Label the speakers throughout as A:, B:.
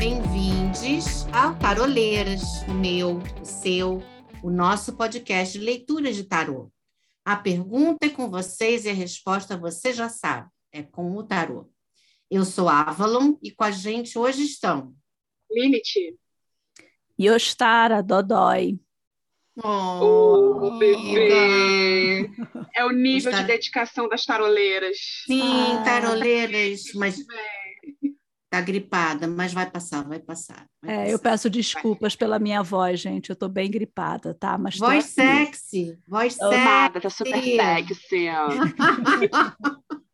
A: bem-vindos ao Taroleiras, o meu, o seu, o nosso podcast de leitura de tarô. A pergunta é com vocês e a resposta você já sabe, é com o tarô. Eu sou Avalon e com a gente hoje estão
B: Lilith.
C: Yostara Dodói.
B: Oh, oh bebê! É o nível de dedicação das taroleiras.
A: Sim, ah. taroleiras, mas tá gripada, mas vai passar, vai passar. Vai
C: é,
A: passar.
C: eu peço desculpas pela minha voz, gente. Eu tô bem gripada, tá? Mas
A: voz sexy, voz
B: Amada, tá super sexy.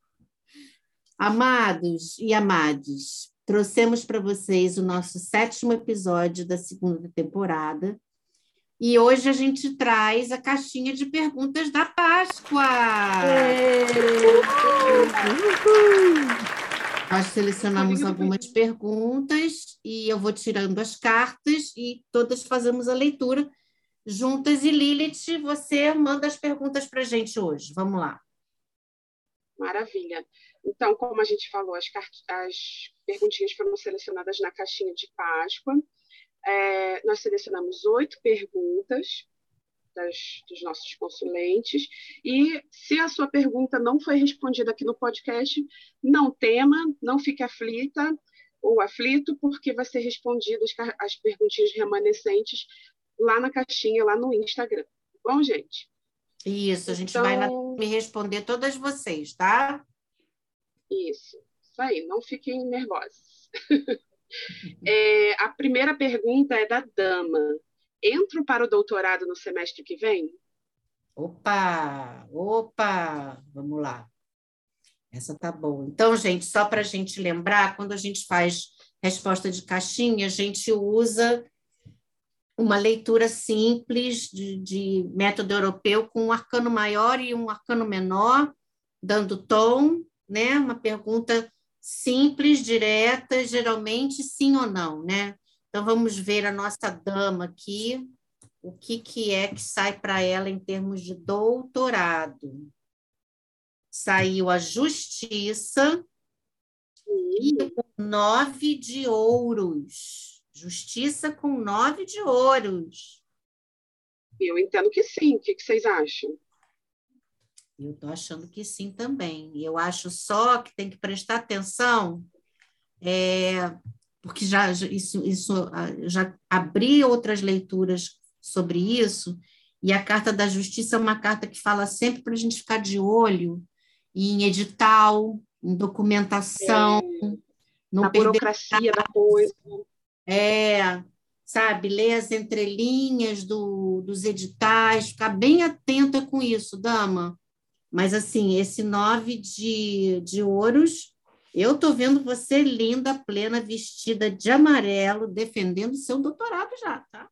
A: Amados e amadas, trouxemos para vocês o nosso sétimo episódio da segunda temporada. E hoje a gente traz a caixinha de perguntas da Páscoa. Nós selecionamos algumas perguntas e eu vou tirando as cartas e todas fazemos a leitura juntas. E Lilith, você manda as perguntas para a gente hoje. Vamos lá.
B: Maravilha. Então, como a gente falou, as, as perguntinhas foram selecionadas na caixinha de Páscoa. É, nós selecionamos oito perguntas das, dos nossos consulentes. E se a sua pergunta não foi respondida aqui no podcast, não tema, não fique aflita ou aflito, porque vai ser respondido as, as perguntinhas remanescentes lá na caixinha, lá no Instagram. Tá bom, gente?
A: Isso, a gente então... vai me responder todas vocês, tá?
B: Isso, isso aí, não fiquem nervosos. é, a primeira pergunta é da Dama. Entro para o doutorado no semestre que vem?
A: Opa, opa, vamos lá. Essa tá boa. Então, gente, só para a gente lembrar, quando a gente faz resposta de caixinha, a gente usa uma leitura simples de, de método europeu com um arcano maior e um arcano menor, dando tom, né? Uma pergunta simples, direta, geralmente sim ou não, né? Então vamos ver a nossa dama aqui, o que, que é que sai para ela em termos de doutorado. Saiu a justiça e nove de ouros. Justiça com nove de ouros.
B: Eu entendo que sim. O que, que vocês acham?
A: Eu estou achando que sim também. Eu acho só que tem que prestar atenção, é, porque já isso, isso já abri outras leituras sobre isso, e a carta da justiça é uma carta que fala sempre para a gente ficar de olho em edital, em documentação, é,
B: na burocracia da coisa.
A: É, sabe, ler as entrelinhas do, dos editais, ficar bem atenta com isso, dama. Mas, assim, esse nove de, de ouros, eu estou vendo você linda, plena, vestida de amarelo, defendendo seu doutorado já, tá?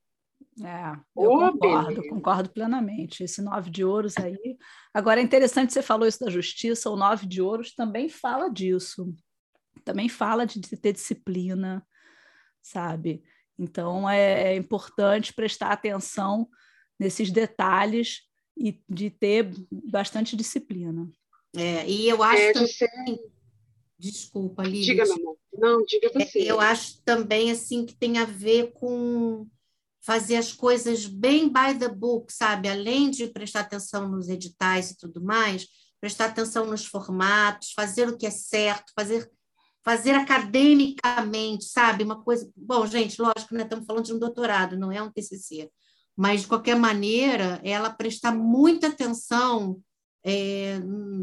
C: É, eu oh, concordo, beleza. concordo plenamente. Esse nove de ouros aí. Agora é interessante você falou isso da justiça, o nove de ouros também fala disso. Também fala de ter disciplina, sabe? Então é, é importante prestar atenção nesses detalhes e de ter bastante disciplina.
A: É, e eu acho é, também... Desculpa, Lívia.
B: Diga, meu amor. Não, diga é, você.
A: Eu acho também assim que tem a ver com fazer as coisas bem by the book, sabe? Além de prestar atenção nos editais e tudo mais, prestar atenção nos formatos, fazer o que é certo, fazer fazer academicamente, sabe? Uma coisa. Bom, gente, lógico, né? Estamos falando de um doutorado, não é um TCC. Mas, de qualquer maneira, ela prestar muita atenção é,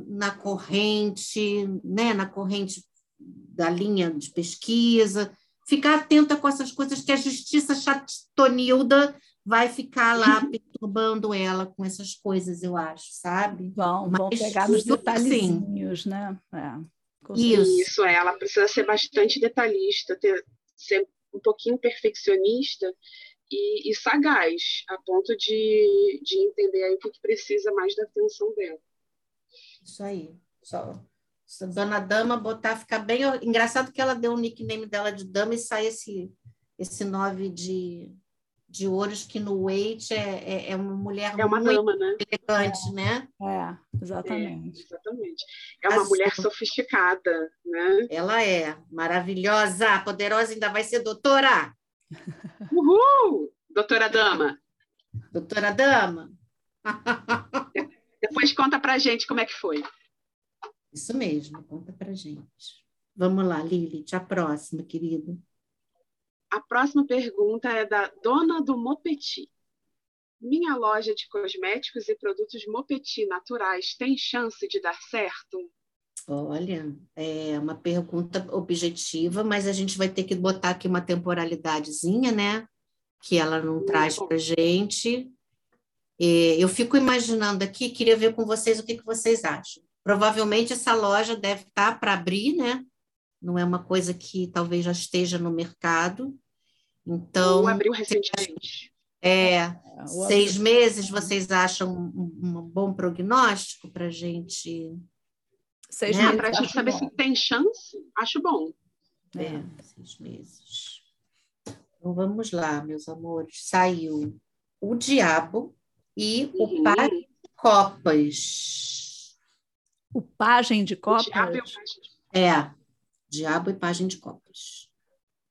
A: na corrente, né? na corrente da linha de pesquisa, ficar atenta com essas coisas que a justiça chatonilda vai ficar lá perturbando ela com essas coisas, eu acho, sabe?
C: Vão, vão pegar nos detalhezinhos, né? É.
B: Isso. Isso, é, ela precisa ser bastante detalhista, ter, ser um pouquinho perfeccionista e, e sagaz, a ponto de, de entender aí o que precisa mais da atenção dela.
A: Isso aí. Só, se a dona Dama botar, ficar bem. Engraçado que ela deu o nickname dela de Dama e sai esse, esse nove de, de ouros que no Wait é, é, é, uma mulher
B: é uma
A: muito
B: dama, né?
A: elegante,
C: é.
A: né?
C: É, exatamente.
B: É, exatamente. É uma Azul. mulher sofisticada, né?
A: Ela é maravilhosa, poderosa, ainda vai ser doutora.
B: Uhul! Doutora Dama.
A: Doutora Dama.
B: Depois conta pra gente como é que foi.
A: Isso mesmo, conta pra gente. Vamos lá, Lilith, a próxima, querida.
B: A próxima pergunta é da dona do Mopeti. Minha loja de cosméticos e produtos Mopeti naturais tem chance de dar certo?
A: Olha, é uma pergunta objetiva, mas a gente vai ter que botar aqui uma temporalidadezinha, né? Que ela não traz para gente. Eu fico imaginando aqui, queria ver com vocês o que, que vocês acham. Provavelmente essa loja deve estar tá para abrir, né? Não é uma coisa que talvez já esteja no mercado. Então.
B: Ou abriu recentemente.
A: É, é seis meses, vocês acham um, um bom prognóstico para a gente?
B: Seis né? meses. Para a gente saber bom. se tem chance, acho bom.
A: É, é, seis meses. Então vamos lá, meus amores. Saiu o Diabo e uhum. o Par de Copas.
C: O Pajem de Copas?
A: É, Diabo e Pajem de Copas.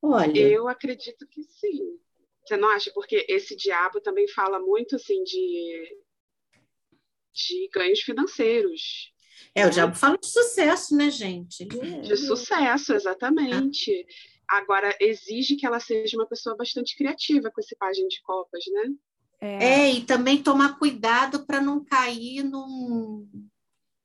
A: Olha.
B: Eu acredito que sim. Você não acha? Porque esse diabo também fala muito assim de, de ganhos financeiros.
A: É, o diabo fala de sucesso, né, gente?
B: É... De sucesso, exatamente. Ah. Agora, exige que ela seja uma pessoa bastante criativa com esse página de copas, né?
A: É, é e também tomar cuidado para não cair num,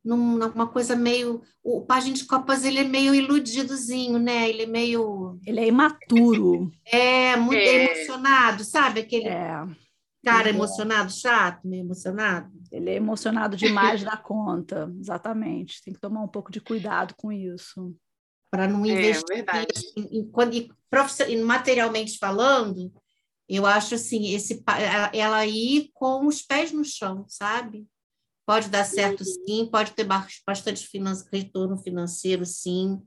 A: numa coisa meio. O Página de Copas ele é meio iludidozinho, né? Ele é meio.
C: Ele é imaturo.
A: É, muito é. emocionado, sabe? Aquele é. cara emocionado, chato, meio emocionado.
C: Ele é emocionado demais da conta, exatamente. Tem que tomar um pouco de cuidado com isso.
A: Para não é, investir é, em, em, em, materialmente falando, eu acho assim, esse, ela ir com os pés no chão, sabe? Pode dar certo, uhum. sim, pode ter bastante retorno financeiro, sim,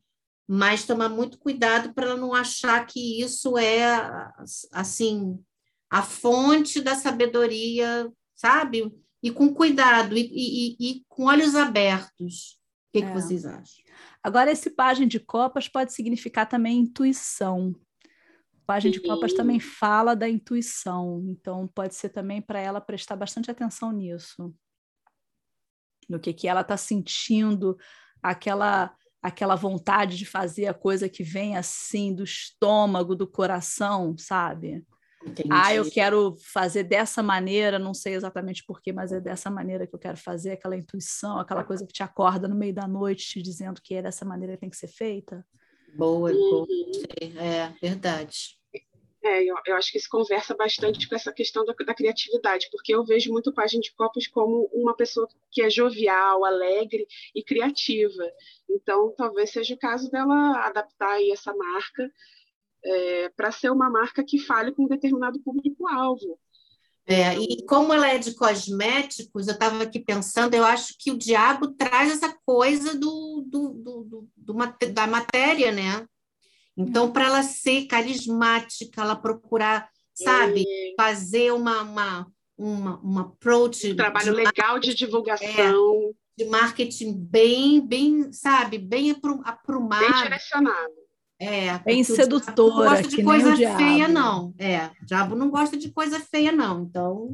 A: mas tomar muito cuidado para ela não achar que isso é, assim, a fonte da sabedoria, sabe? E com cuidado, e, e, e com olhos abertos. O que, é. que vocês acham?
C: Agora, esse página de copas pode significar também intuição. Página de copas também fala da intuição, então pode ser também para ela prestar bastante atenção nisso no que, que ela está sentindo, aquela aquela vontade de fazer a coisa que vem assim do estômago, do coração, sabe? Entendi. Ah, eu quero fazer dessa maneira, não sei exatamente porquê, mas é dessa maneira que eu quero fazer, aquela intuição, aquela coisa que te acorda no meio da noite te dizendo que é dessa maneira que tem que ser feita.
A: Boa, boa. É, verdade.
B: É, eu, eu, acho que isso conversa bastante com essa questão da, da, criatividade, porque eu vejo muito Página de Copos como uma pessoa que é jovial, alegre e criativa. Então, talvez seja o caso dela adaptar essa marca é, para ser uma marca que fale com um determinado público-alvo.
A: É, e como ela é de cosméticos, eu estava aqui pensando, eu acho que o diabo traz essa coisa do, do, do, do da matéria, né? Então, para ela ser carismática, ela procurar, sabe, é. fazer uma, uma, uma, uma approach.
B: Um trabalho de legal de divulgação.
A: É, de marketing bem, bem, sabe, bem aprumado.
B: Bem direcionado.
A: É,
C: bem sedutora. Não
A: gosta de coisa feia, não. É, o diabo não gosta de coisa feia, não. Então.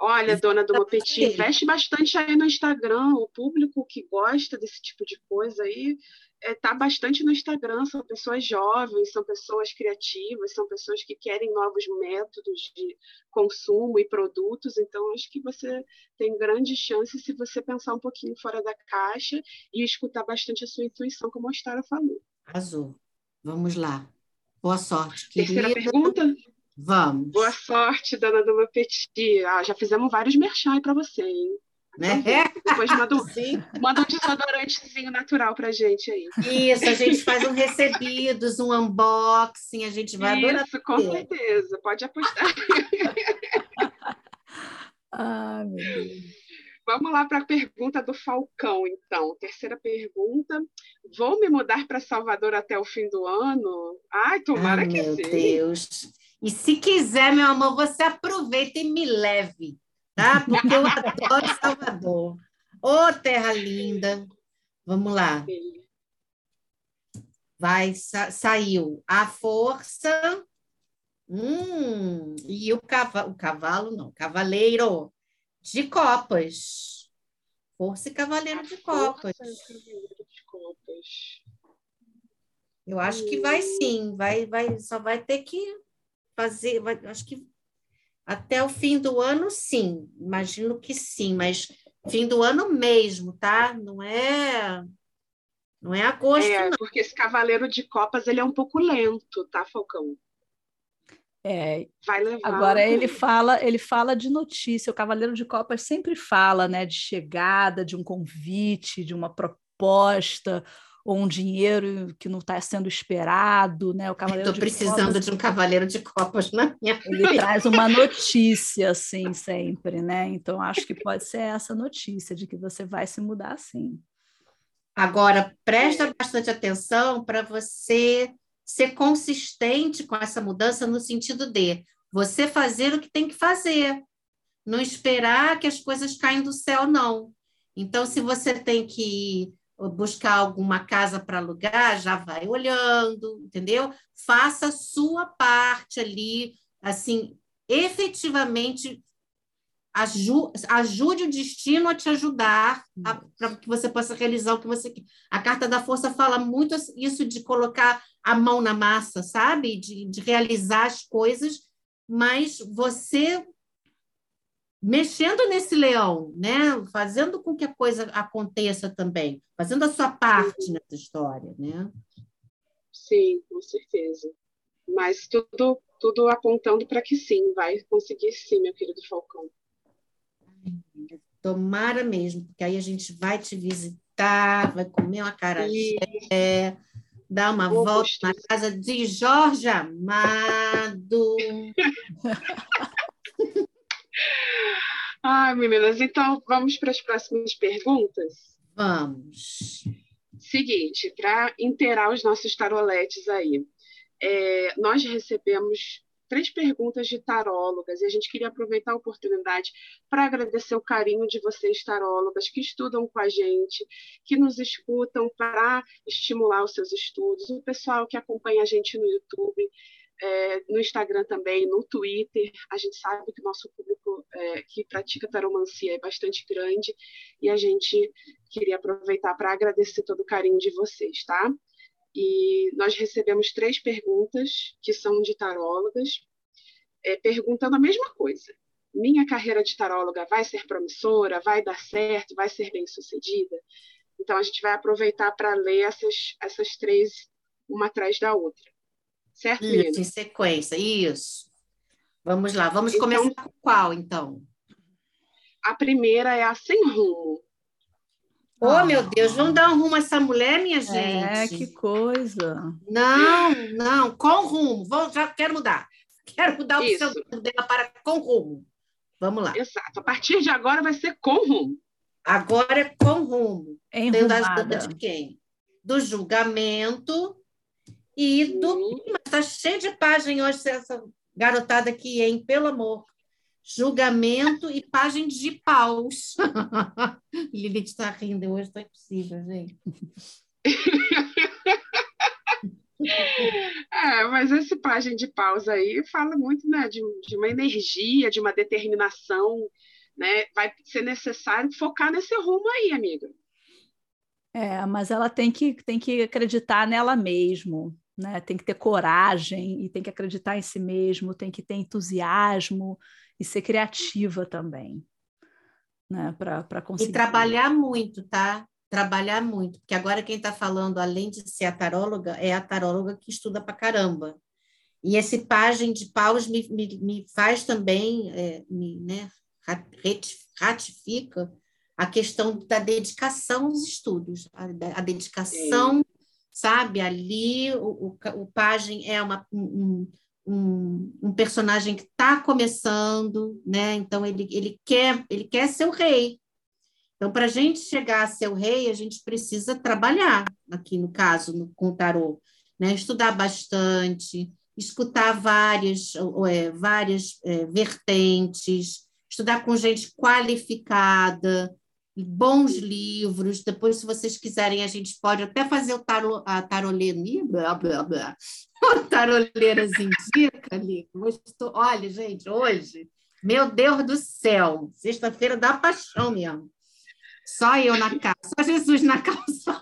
B: Olha, dona do Petit, investe bastante aí no Instagram. O público que gosta desse tipo de coisa aí está é, tá bastante no Instagram, são pessoas jovens, são pessoas criativas, são pessoas que querem novos métodos de consumo e produtos, então acho que você tem grande chance se você pensar um pouquinho fora da caixa e escutar bastante a sua intuição, como a Stara falou.
A: Azul. Vamos lá. Boa sorte,
B: querida. Terceira pergunta?
A: Vamos.
B: Boa sorte, dona Duma Petit. Ah, já fizemos vários merchan para você, hein?
A: Né?
B: Depois manda um, manda um desodorantezinho natural pra gente aí.
A: Isso, a gente faz um recebidos, um unboxing, a gente vai
B: Isso,
A: adorar.
B: Isso, com certeza, pode apostar.
C: ah, meu Deus.
B: Vamos lá para a pergunta do Falcão, então. Terceira pergunta. Vou me mudar para Salvador até o fim do ano? Ai, tomara
A: ah,
B: que
A: meu
B: sim.
A: Meu Deus. E se quiser, meu amor, você aproveita e me leve, tá? Porque eu adoro Salvador. Ô, oh, terra linda. Vamos lá. Vai, sa saiu a força. Hum, e o cavalo, o cavalo não, cavaleiro de copas. Força e cavaleiro de copas. de copas. Eu acho que vai hum. sim, vai, vai, só vai ter que fazer, vai, acho que até o fim do ano, sim, imagino que sim, mas fim do ano mesmo, tá? Não é não é agosto, é,
B: não. porque esse cavaleiro de copas ele é um pouco lento, tá, Falcão?
C: É, Vai levar agora ele fala, ele fala de notícia. O Cavaleiro de Copas sempre fala, né, de chegada, de um convite, de uma proposta ou um dinheiro que não está sendo esperado, né? O
A: cavaleiro Estou precisando copas, de um cavaleiro de copas na minha
C: Ele vida. traz uma notícia, assim, sempre, né? Então, acho que pode ser essa notícia de que você vai se mudar, sim.
A: Agora, presta bastante atenção para você ser consistente com essa mudança no sentido de você fazer o que tem que fazer, não esperar que as coisas caem do céu, não. Então, se você tem que buscar alguma casa para alugar, já vai olhando, entendeu? Faça a sua parte ali, assim, efetivamente aju ajude o destino a te ajudar para que você possa realizar o que você quer. A carta da força fala muito isso de colocar a mão na massa, sabe? De, de realizar as coisas, mas você mexendo nesse leão, né? Fazendo com que a coisa aconteça também, fazendo a sua parte nessa história, né?
B: Sim, com certeza. Mas tudo, tudo apontando para que sim, vai conseguir sim, meu querido Falcão.
A: Tomara mesmo, porque aí a gente vai te visitar, vai comer uma cara dar uma volta na casa de Jorge Amado.
B: Ai, meninas, então vamos para as próximas perguntas?
A: Vamos.
B: Seguinte, para inteirar os nossos taroletes aí, é, nós recebemos três perguntas de tarólogas e a gente queria aproveitar a oportunidade para agradecer o carinho de vocês, tarólogas, que estudam com a gente, que nos escutam para estimular os seus estudos, o pessoal que acompanha a gente no YouTube é, no Instagram também, no Twitter. A gente sabe que o nosso público é, que pratica taromancia é bastante grande e a gente queria aproveitar para agradecer todo o carinho de vocês, tá? E nós recebemos três perguntas que são de tarólogas, é, perguntando a mesma coisa. Minha carreira de taróloga vai ser promissora? Vai dar certo? Vai ser bem sucedida? Então, a gente vai aproveitar para ler essas, essas três, uma atrás da outra. Certo,
A: Isso, em sequência, isso. Vamos lá, vamos então, começar com qual, então?
B: A primeira é a sem rumo.
A: Oh, ah. meu Deus, vamos dar um rumo a essa mulher, minha é, gente?
C: É, que coisa.
A: Não, não, com rumo. Vou, já quero mudar. Quero mudar o seu dela para com rumo. Vamos lá.
B: Exato. A partir de agora vai ser com rumo.
A: Agora é com rumo. Enrumada. de quem? Do julgamento e do. Está cheio de página hoje, essa garotada aqui, hein? Pelo amor. Julgamento e página de paus. Lilith está rindo hoje, está impossível, gente.
B: É, mas esse página de paus aí fala muito né, de, de uma energia, de uma determinação, né? Vai ser necessário focar nesse rumo aí, amiga.
C: É, mas ela tem que, tem que acreditar nela mesmo, né? Tem que ter coragem e tem que acreditar em si mesmo, tem que ter entusiasmo e ser criativa também, né? Para conseguir.
A: E trabalhar muito, tá? Trabalhar muito, porque agora quem está falando, além de ser a taróloga, é a taróloga que estuda para caramba. E esse página de paus me, me, me faz também, é, me, né, ratifica a questão da dedicação aos estudos, a, a dedicação sabe? Ali o, o, o é uma, um, um, um personagem que está começando, né? Então ele, ele quer ele quer ser o rei. Então, para a gente chegar a ser o rei, a gente precisa trabalhar, aqui no caso, no, com o tarô, né? Estudar bastante, escutar várias, é, várias é, vertentes, estudar com gente qualificada, bons livros. Depois, se vocês quiserem, a gente pode até fazer o taro, a tarolenia, blá, blá, blá. O taroleiras indica ali. Olha, gente, hoje, meu Deus do céu, sexta-feira dá paixão mesmo. Só eu na causa, só Jesus na causa.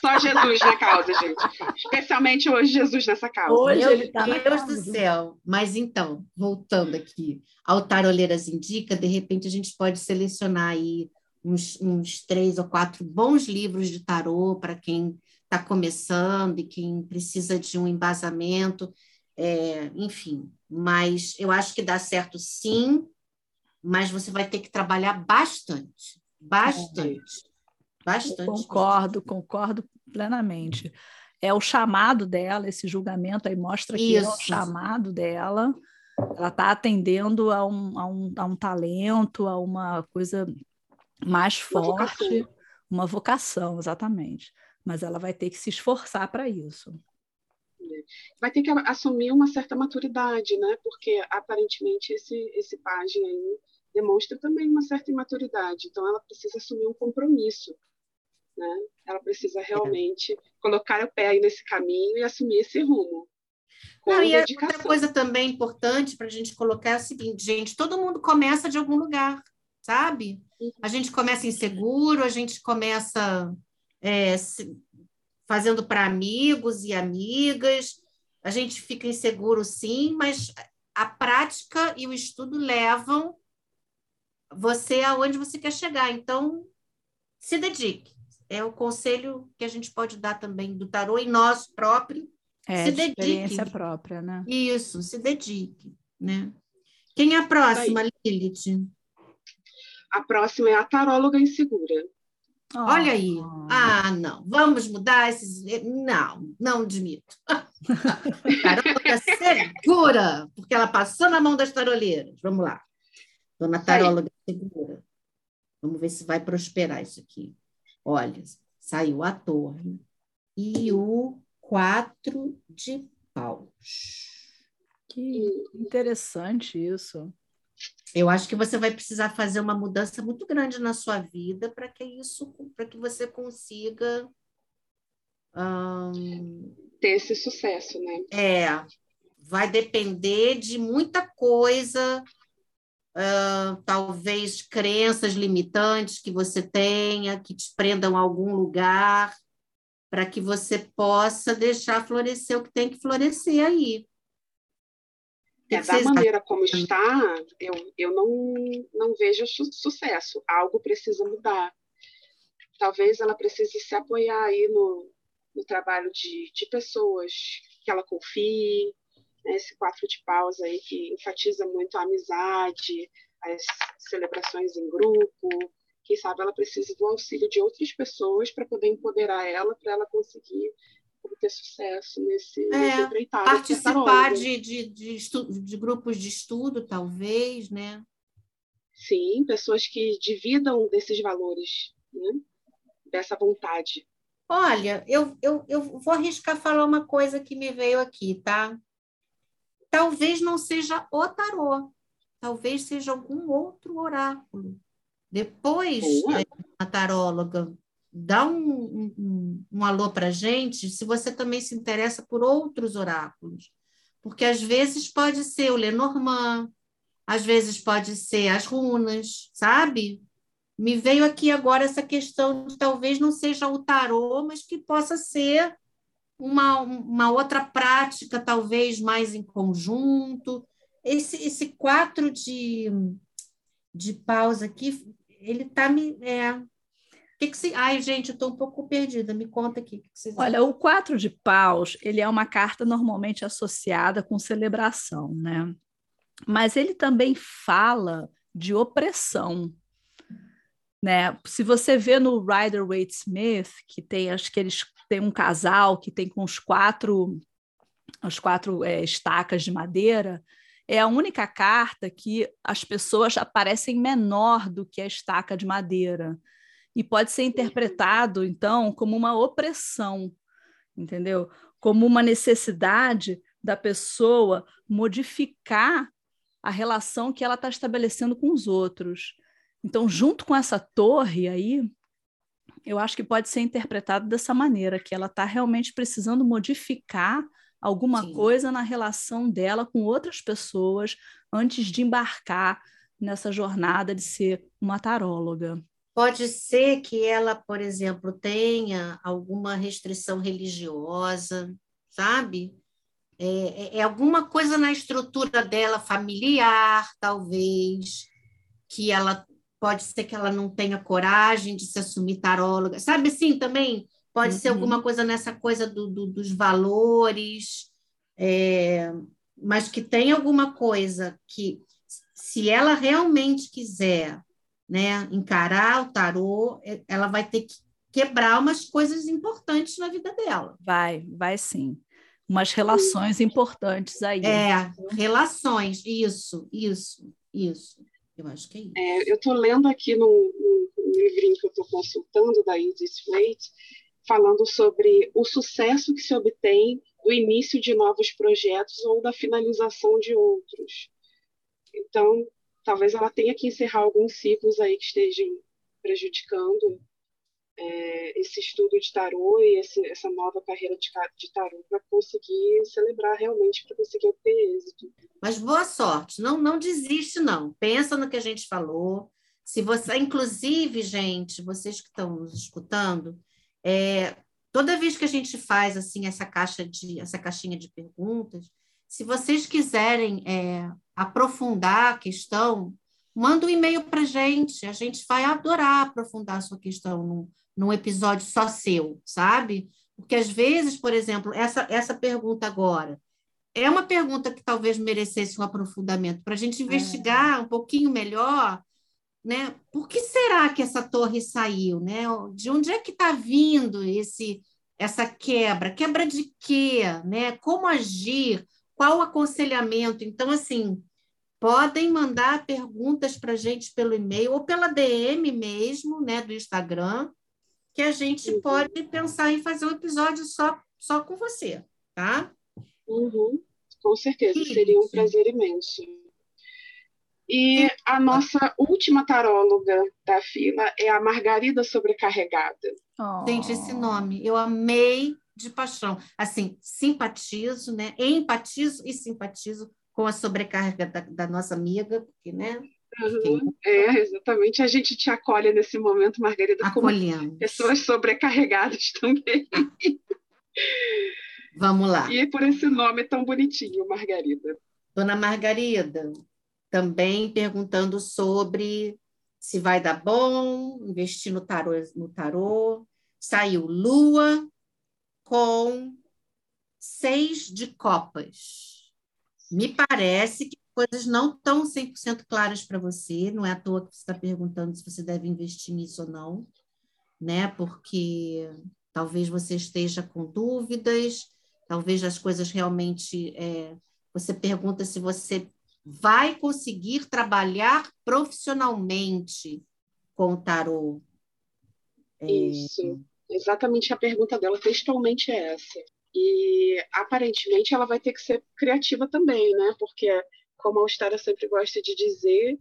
B: Só Jesus na causa, gente. Especialmente hoje, Jesus nessa causa. Hoje
A: Meu ele tá Deus do céu. Mas então, voltando aqui ao Taroleiras Indica, de repente a gente pode selecionar aí uns, uns três ou quatro bons livros de tarô para quem está começando e quem precisa de um embasamento. É, enfim, mas eu acho que dá certo sim, mas você vai ter que trabalhar bastante Bastante. Bastante.
C: Concordo, concordo plenamente. É o chamado dela, esse julgamento aí mostra que Isso. é o chamado dela. Ela está atendendo a um, a, um, a um talento, a uma coisa mais uma forte, vocação. uma vocação, exatamente. Mas ela vai ter que se esforçar para isso.
B: É. Vai ter que assumir uma certa maturidade, né? Porque aparentemente esse, esse página aí demonstra também uma certa imaturidade. Então, ela precisa assumir um compromisso. Né? Ela precisa realmente colocar o pé aí nesse caminho e assumir esse rumo.
A: Não, e outra coisa também importante para a gente colocar é o seguinte, gente, todo mundo começa de algum lugar, sabe? A gente começa inseguro, a gente começa é, fazendo para amigos e amigas, a gente fica inseguro sim, mas a prática e o estudo levam você aonde você quer chegar. Então, se dedique. É o conselho que a gente pode dar também do tarô em nós próprio.
C: É,
A: se
C: dedique. experiência própria, né?
A: Isso, se dedique, né? Quem é a próxima, Lilith?
B: A próxima é a taróloga insegura.
A: Oh. Olha aí. Ah, não. Vamos mudar esses. Não, não admito. taróloga segura, porque ela passou na mão das taroleiras. Vamos lá. Dona Taróloga Segura. Vamos ver se vai prosperar isso aqui. Olha, saiu a torre e o quatro de paus.
C: Que interessante isso.
A: Eu acho que você vai precisar fazer uma mudança muito grande na sua vida para que isso, para que você consiga
B: um... ter esse sucesso, né?
A: É, vai depender de muita coisa uh, talvez crenças limitantes que você tenha, que te prendam a algum lugar, para que você possa deixar florescer o que tem que florescer aí.
B: É, da maneira como está, eu, eu não, não vejo su sucesso. Algo precisa mudar. Talvez ela precise se apoiar aí no, no trabalho de, de pessoas que ela confie, né, esse quatro de paus aí que enfatiza muito a amizade, as celebrações em grupo. Quem sabe ela precisa do auxílio de outras pessoas para poder empoderar ela, para ela conseguir ter sucesso nesse,
A: é, nesse Participar de, de, de, estudo, de grupos de estudo, talvez, né?
B: Sim, pessoas que dividam desses valores, né? dessa vontade.
A: Olha, eu, eu, eu vou arriscar falar uma coisa que me veio aqui, tá? talvez não seja o tarô, talvez seja algum outro oráculo. Depois, é, a taróloga dá um, um, um alô para a gente se você também se interessa por outros oráculos. Porque às vezes pode ser o Lenormand, às vezes pode ser as runas, sabe? Me veio aqui agora essa questão de talvez não seja o tarô, mas que possa ser uma, uma outra prática, talvez mais em conjunto. Esse, esse quatro de, de pausa aqui, ele está me. É, que que se... Ai, gente, eu estou um pouco perdida. Me conta aqui. Que
C: que Olha, o quatro de paus, ele é uma carta normalmente associada com celebração, né? Mas ele também fala de opressão, né? Se você vê no Rider Waite Smith, que tem, acho que eles tem um casal que tem com os quatro, as quatro é, estacas de madeira, é a única carta que as pessoas aparecem menor do que a estaca de madeira. E pode ser interpretado, então, como uma opressão, entendeu? Como uma necessidade da pessoa modificar a relação que ela está estabelecendo com os outros. Então, junto com essa torre aí, eu acho que pode ser interpretado dessa maneira, que ela está realmente precisando modificar alguma Sim. coisa na relação dela com outras pessoas antes de embarcar nessa jornada de ser uma taróloga.
A: Pode ser que ela, por exemplo, tenha alguma restrição religiosa, sabe? É, é, é alguma coisa na estrutura dela familiar, talvez, que ela pode ser que ela não tenha coragem de se assumir taróloga, sabe assim também? Pode uhum. ser alguma coisa nessa coisa do, do, dos valores, é, mas que tem alguma coisa que, se ela realmente quiser né, encarar o tarô, é, ela vai ter que quebrar umas coisas importantes na vida dela.
C: Vai, vai sim. Umas relações importantes aí.
A: É, relações, isso, isso, isso. Eu acho que é isso.
B: É, eu estou lendo aqui no, no, no, livrinho que eu estou consultando, da Isis Slate, falando sobre o sucesso que se obtém do início de novos projetos ou da finalização de outros. Então, talvez ela tenha que encerrar alguns ciclos aí que estejam prejudicando é, esse estudo de tarô e esse, essa nova carreira de, de tarô para conseguir celebrar realmente, para conseguir obter êxito.
A: Mas boa sorte, não, não desiste não, pensa no que a gente falou, se você, inclusive, gente, vocês que estão nos escutando, é, toda vez que a gente faz assim essa caixa de essa caixinha de perguntas, se vocês quiserem é, aprofundar a questão, manda um e-mail para a gente, a gente vai adorar aprofundar a sua questão num episódio só seu, sabe? Porque às vezes, por exemplo, essa, essa pergunta agora é uma pergunta que talvez merecesse um aprofundamento para a gente é. investigar é. um pouquinho melhor, né? Por que será que essa torre saiu, né? De onde é que está vindo esse essa quebra? Quebra de quê, né? Como agir? Qual o aconselhamento? Então, assim, podem mandar perguntas para a gente pelo e-mail ou pela DM mesmo, né, do Instagram, que a gente uhum. pode pensar em fazer um episódio só, só com você, tá?
B: Uhum. Com certeza, Isso. seria um prazer imenso. E a nossa última taróloga da fila é a Margarida Sobrecarregada.
A: Oh. Gente, esse nome, eu amei de paixão. Assim, simpatizo, né? Empatizo e simpatizo com a sobrecarga da, da nossa amiga, porque, né?
B: Uhum. É, exatamente. A gente te acolhe nesse momento, Margarida, Acolhemos. como pessoas sobrecarregadas também.
A: Vamos lá.
B: E por esse nome tão bonitinho, Margarida.
A: Dona Margarida, também perguntando sobre se vai dar bom, investir no tarô, no tarô. Saiu Lua com seis de copas. Me parece que coisas não estão 100% claras para você, não é à toa que você está perguntando se você deve investir nisso ou não, né? Porque talvez você esteja com dúvidas, talvez as coisas realmente. É, você pergunta se você vai conseguir trabalhar profissionalmente com o tarô.
B: É... Isso, exatamente a pergunta dela, textualmente é essa. E aparentemente ela vai ter que ser criativa também, né? Porque, como a Austrália sempre gosta de dizer,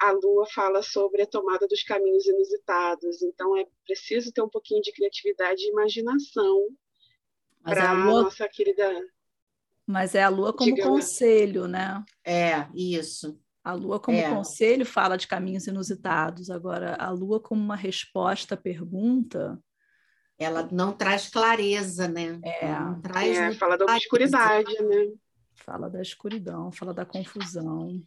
B: a Lua fala sobre a tomada dos caminhos inusitados. Então é preciso ter um pouquinho de criatividade e imaginação para a Lua... nossa querida
C: mas é a lua como Diga conselho, né?
A: É, isso.
C: A lua como é. conselho fala de caminhos inusitados. Agora, a lua como uma resposta à pergunta.
A: Ela não traz clareza, né?
C: É,
B: traz é fala da obscuridade, né?
C: Fala da escuridão, fala da confusão.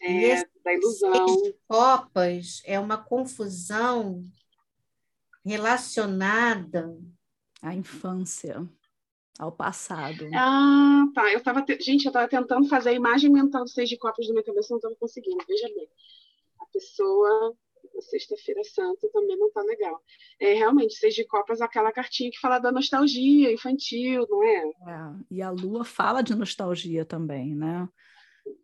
B: É, da ilusão.
A: Copas é uma confusão relacionada
C: à infância ao passado.
B: Ah, tá. Eu tava te... Gente, eu estava tentando fazer a imagem mental dos seis de copos na minha cabeça, não estava conseguindo. Veja bem. A pessoa, na Sexta-feira Santa, também não está legal. É, realmente, seis de copas, aquela cartinha que fala da nostalgia infantil, não é?
C: é e a Lua fala de nostalgia também, né?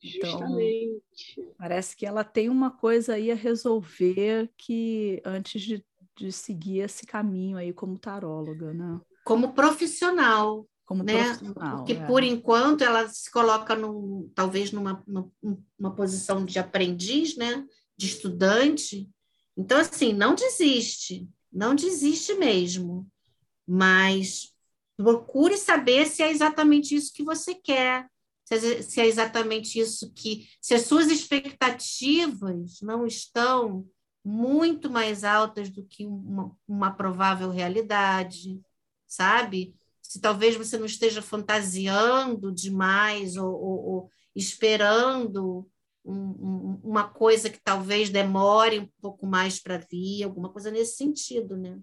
B: Justamente.
C: Então, parece que ela tem uma coisa aí a resolver que antes de, de seguir esse caminho aí como taróloga, né?
A: como profissional, Como né? Porque, é. por enquanto, ela se coloca, num, talvez, numa, numa, numa posição de aprendiz, né? de estudante. Então, assim, não desiste, não desiste mesmo, mas procure saber se é exatamente isso que você quer, se é exatamente isso que. Se as suas expectativas não estão muito mais altas do que uma, uma provável realidade, sabe? Se talvez você não esteja fantasiando demais ou, ou, ou esperando um, um, uma coisa que talvez demore um pouco mais para vir, alguma coisa nesse sentido, né?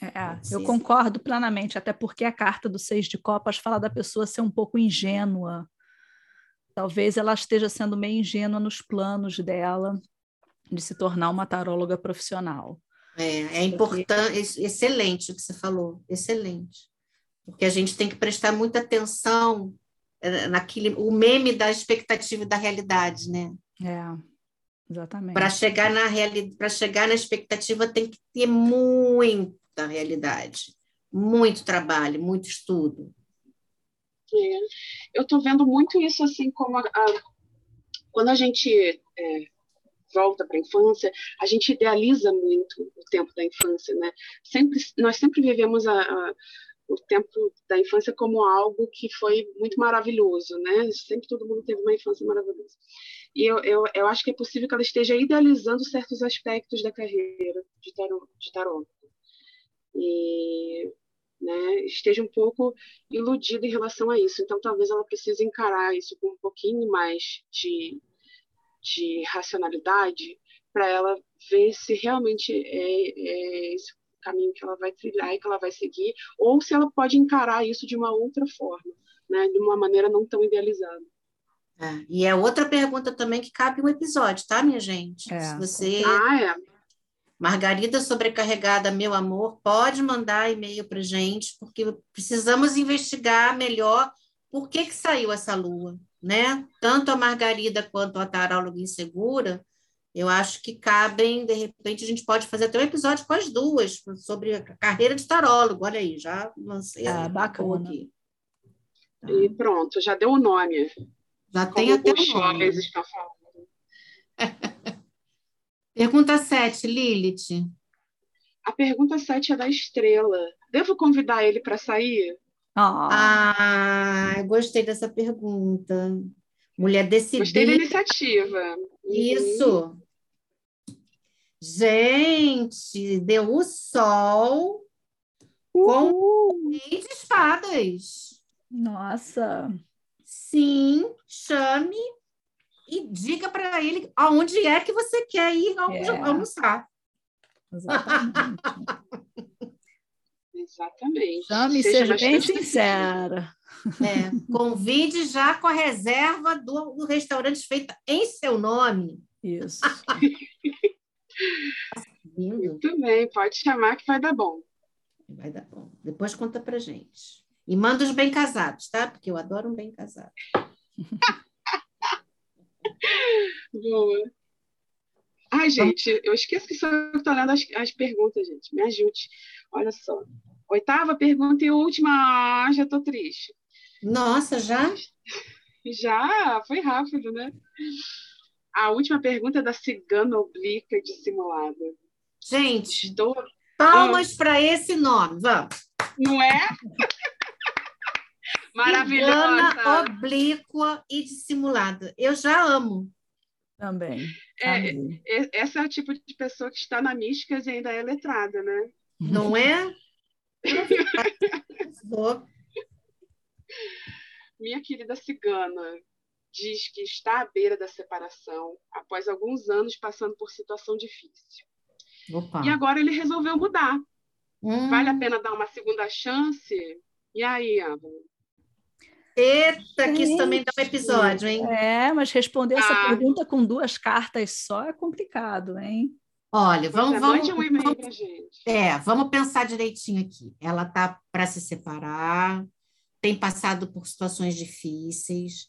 C: É, eu concordo plenamente, até porque a carta do Seis de Copas fala da pessoa ser um pouco ingênua. Talvez ela esteja sendo meio ingênua nos planos dela de se tornar uma taróloga profissional.
A: É, é importante, excelente o que você falou, excelente. Porque a gente tem que prestar muita atenção é, naquele, o meme da expectativa e da realidade, né?
C: É, exatamente.
A: Para chegar na realidade, para chegar na expectativa tem que ter muita realidade, muito trabalho, muito estudo.
B: É. Eu estou vendo muito isso assim como a, a, quando a gente é, volta para a infância, a gente idealiza muito o tempo da infância, né? Sempre, nós sempre vivemos a, a, o tempo da infância como algo que foi muito maravilhoso, né? Sempre todo mundo teve uma infância maravilhosa. E eu, eu, eu acho que é possível que ela esteja idealizando certos aspectos da carreira de tarô. De. E né, esteja um pouco iludida em relação a isso. Então, talvez ela precise encarar isso com um pouquinho mais de, de racionalidade para ela ver se realmente é, é esse caminho que ela vai trilhar e que ela vai seguir, ou se ela pode encarar isso de uma outra forma, né, de uma maneira não tão idealizada.
A: É, e é outra pergunta também que cabe um episódio, tá, minha gente? É. Se você
B: ah, é.
A: Margarida sobrecarregada, meu amor, pode mandar e-mail para gente, porque precisamos investigar melhor por que, que saiu essa lua, né? Tanto a Margarida quanto a taróloga insegura, eu acho que cabem, de repente, a gente pode fazer até um episódio com as duas, sobre a carreira de tarólogo. Olha aí, já lancei.
C: Ah, bacana. Aqui.
B: Tá. E pronto, já deu o nome.
A: Já Como tem até o nome. Estão falando. Pergunta 7, Lilith.
B: A pergunta 7 é da Estrela. Devo convidar ele para sair?
A: Oh. Ah, eu gostei dessa pergunta. Mulher decidida.
B: Gostei da iniciativa.
A: Isso. Uhum. Gente, deu o sol com o rei de espadas.
C: Nossa.
A: Sim, chame e diga para ele aonde é que você quer ir é. almoçar.
B: Exatamente. Exatamente.
C: Chame, seja, seja bem sincera.
A: É, convide já com a reserva do, do restaurante feita em seu nome.
C: Isso.
B: Muito bem, pode chamar que vai dar bom.
A: Vai dar bom. Depois conta pra gente. E manda os bem casados, tá? Porque eu adoro um bem casado.
B: Boa. Ai, gente, eu esqueço que só estou lendo as, as perguntas, gente. Me ajude. Olha só. Oitava pergunta e última. Ah, já estou triste.
A: Nossa, já?
B: Já, foi rápido, né? A última pergunta é da cigana oblíqua dissimulada.
A: Gente, Estou... palmas ah. para esse nome, vamos.
B: Não é? Maravilhosa. Cigana
A: oblíqua e dissimulada. Eu já amo.
C: Também.
B: É, essa é o tipo de pessoa que está na mística e ainda é letrada, né?
A: Não é?
B: Minha querida cigana diz que está à beira da separação após alguns anos passando por situação difícil. Opa. E agora ele resolveu mudar. Hum. Vale a pena dar uma segunda chance? E aí, Ava?
A: Eita, que isso também dá um episódio, hein?
C: É, mas responder essa ah. pergunta com duas cartas só é complicado, hein?
A: Olha, vamos, é, vamos,
B: um e-mail pra gente.
A: É, vamos pensar direitinho aqui. Ela tá para se separar, tem passado por situações difíceis.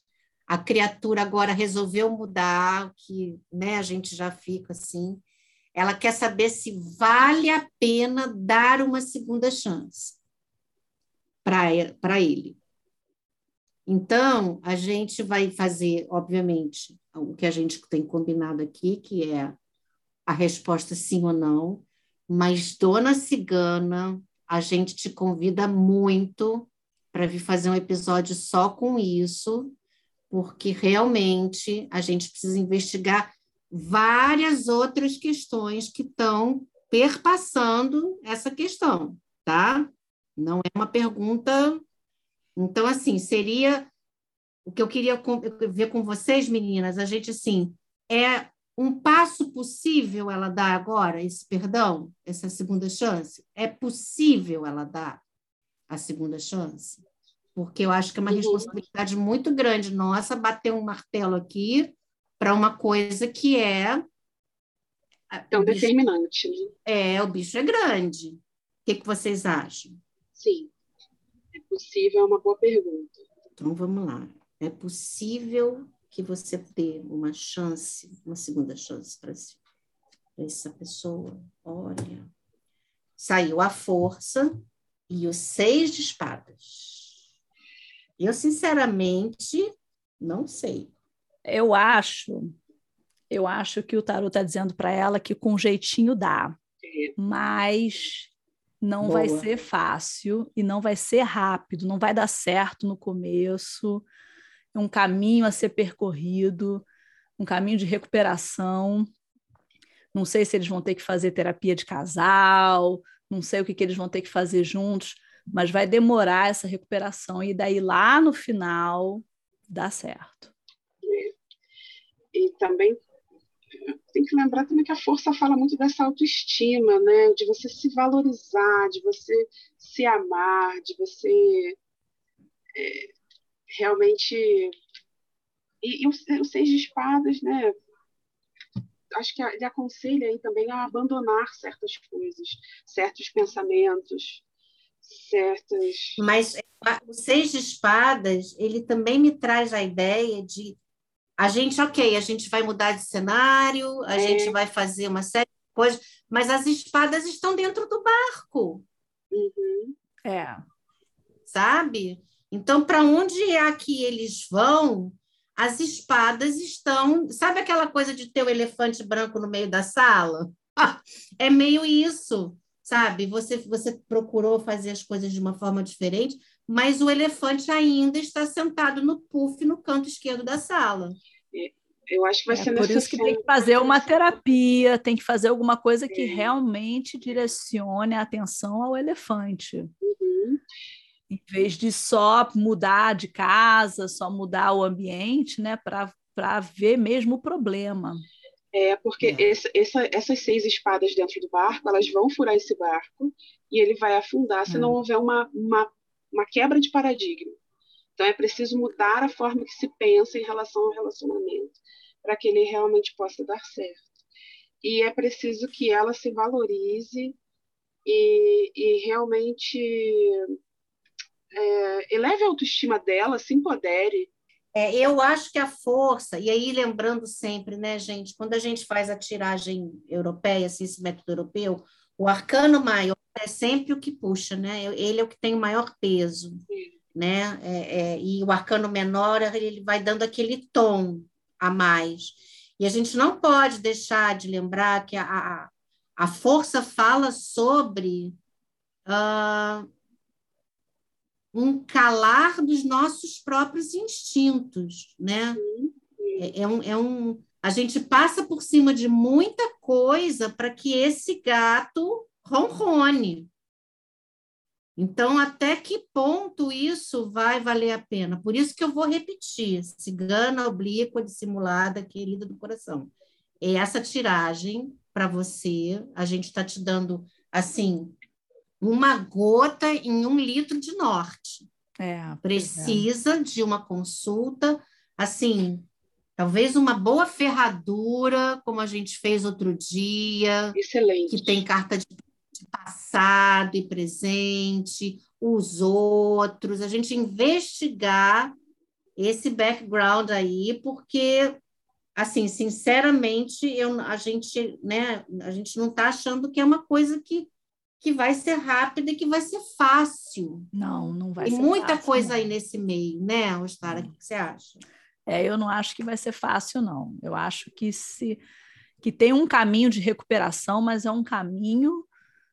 A: A criatura agora resolveu mudar, que né, a gente já fica assim. Ela quer saber se vale a pena dar uma segunda chance para ele. Então, a gente vai fazer, obviamente, o que a gente tem combinado aqui, que é a resposta sim ou não, mas, dona Cigana, a gente te convida muito para vir fazer um episódio só com isso, porque realmente a gente precisa investigar várias outras questões que estão perpassando essa questão, tá? Não é uma pergunta. Então, assim, seria o que eu queria ver com vocês, meninas, a gente assim, é um passo possível ela dar agora, esse perdão, essa segunda chance? É possível ela dar a segunda chance? Porque eu acho que é uma uhum. responsabilidade muito grande nossa bater um martelo aqui para uma coisa que é.
B: Tão bicho, determinante. Né?
A: É, o bicho é grande. O que, que vocês acham?
B: Sim. É possível, é uma boa pergunta.
A: Então vamos lá. É possível que você dê uma chance, uma segunda chance para essa pessoa. Olha, saiu a força e os seis de espadas. Eu, sinceramente, não sei.
C: Eu acho, eu acho que o tarot está dizendo para ela que com jeitinho dá, mas não Boa. vai ser fácil e não vai ser rápido, não vai dar certo no começo um caminho a ser percorrido, um caminho de recuperação. Não sei se eles vão ter que fazer terapia de casal, não sei o que, que eles vão ter que fazer juntos, mas vai demorar essa recuperação e daí lá no final dá certo.
B: E também tem que lembrar também que a força fala muito dessa autoestima, né? De você se valorizar, de você se amar, de você é, realmente. E, e o, o, Seis de Espadas, né? Acho que ele aconselha aí também a abandonar certas coisas, certos pensamentos, certas.
A: Mas o Seis de Espadas, ele também me traz a ideia de a gente, ok, a gente vai mudar de cenário, a é. gente vai fazer uma série de coisas, mas as espadas estão dentro do barco.
B: Uhum.
C: É.
A: Sabe? Então, para onde é que eles vão, as espadas estão. Sabe aquela coisa de ter o elefante branco no meio da sala? é meio isso, sabe? Você, você procurou fazer as coisas de uma forma diferente, mas o elefante ainda está sentado no puff no canto esquerdo da sala.
B: Eu acho que vai
C: é
B: ser
C: por isso que tem que fazer uma terapia, tem que fazer alguma coisa que é. realmente direcione a atenção ao elefante.
B: Uhum
C: em vez de só mudar de casa, só mudar o ambiente, né, para ver mesmo o problema.
B: É, porque é. Esse, essa, essas seis espadas dentro do barco, elas vão furar esse barco e ele vai afundar se é. não houver uma, uma, uma quebra de paradigma. Então, é preciso mudar a forma que se pensa em relação ao relacionamento para que ele realmente possa dar certo. E é preciso que ela se valorize e, e realmente é, eleve a autoestima dela, se empodere.
A: É, eu acho que a força, e aí lembrando sempre, né, gente, quando a gente faz a tiragem europeia, assim, esse método europeu, o arcano maior é sempre o que puxa, né? Ele é o que tem o maior peso, né? É, é, e o arcano menor, ele vai dando aquele tom a mais. E a gente não pode deixar de lembrar que a, a, a força fala sobre uh, um calar dos nossos próprios instintos, né? É, é, um, é um, a gente passa por cima de muita coisa para que esse gato ronrone. Então, até que ponto isso vai valer a pena? Por isso que eu vou repetir: cigana oblíqua, dissimulada, querida do coração. É essa tiragem para você, a gente está te dando assim uma gota em um litro de norte.
C: É,
A: Precisa é. de uma consulta, assim, talvez uma boa ferradura, como a gente fez outro dia.
B: Excelente.
A: Que tem carta de passado e presente, os outros, a gente investigar esse background aí, porque assim, sinceramente, eu, a gente, né, a gente não está achando que é uma coisa que que vai ser rápida e que vai ser fácil.
C: Não, não vai
A: Tem
C: ser
A: muita
C: fácil,
A: coisa
C: não.
A: aí nesse meio, né, Ostara? O que você acha?
C: É, eu não acho que vai ser fácil, não. Eu acho que se que tem um caminho de recuperação, mas é um caminho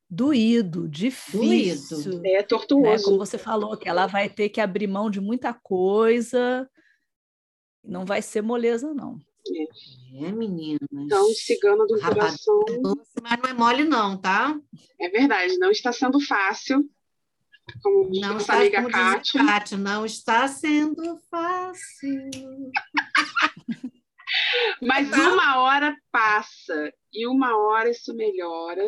C: doído, difícil.
A: Doído.
B: É
C: né?
B: tortuoso.
C: Como você falou, que ela vai ter que abrir mão de muita coisa. Não vai ser moleza, não.
A: É, meninas.
B: Então, cigana do coração.
A: é doce, mas não é mole, não, tá?
B: É verdade, não está sendo fácil. Como
A: Não
B: nossa
A: está,
B: amiga
A: como
B: Kátia.
A: Kátia, não está sendo fácil.
B: Mas
A: Tá.
B: uma hora passa e uma hora isso melhora.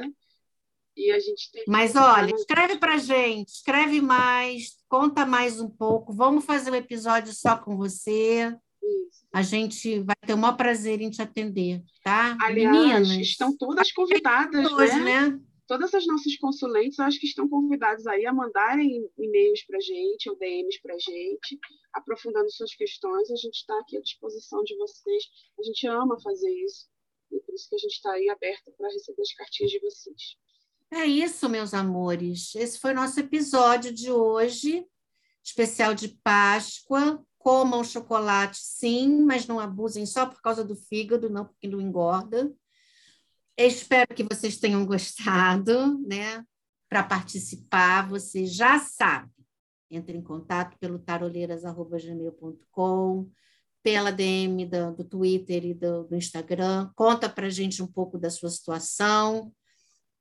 B: E a gente tem.
A: Mas olha, escreve pra gente, escreve mais, conta mais um pouco. Vamos fazer um episódio só com você. A gente vai ter o maior prazer em te atender, tá?
B: Aliás,
A: Meninas,
B: estão todas convidadas,
A: hoje,
B: né?
A: né?
B: Todas as nossas consulentes, acho que estão convidadas aí a mandarem e-mails para gente ou DMs para gente, aprofundando suas questões. A gente está aqui à disposição de vocês. A gente ama fazer isso. E por isso que a gente está aí aberta para receber as cartinhas de vocês.
A: É isso, meus amores. Esse foi o nosso episódio de hoje, especial de Páscoa. Comam chocolate, sim, mas não abusem só por causa do fígado, não porque não engorda. Espero que vocês tenham gostado, né? Para participar, você já sabe. Entre em contato pelo taroleiras.gmail.com, pela DM do, do Twitter e do, do Instagram. Conta para gente um pouco da sua situação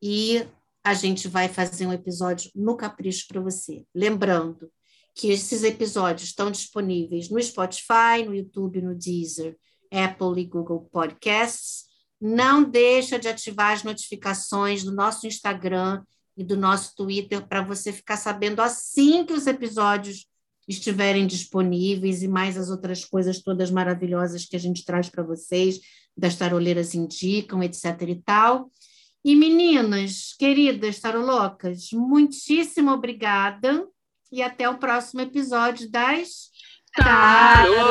A: e a gente vai fazer um episódio no Capricho para você. Lembrando que esses episódios estão disponíveis no Spotify, no YouTube, no Deezer, Apple e Google Podcasts. Não deixa de ativar as notificações do nosso Instagram e do nosso Twitter para você ficar sabendo assim que os episódios estiverem disponíveis e mais as outras coisas todas maravilhosas que a gente traz para vocês, das taroleiras indicam, etc e tal. E meninas, queridas tarolocas, muitíssimo obrigada e até o próximo episódio das
B: Tarolinas!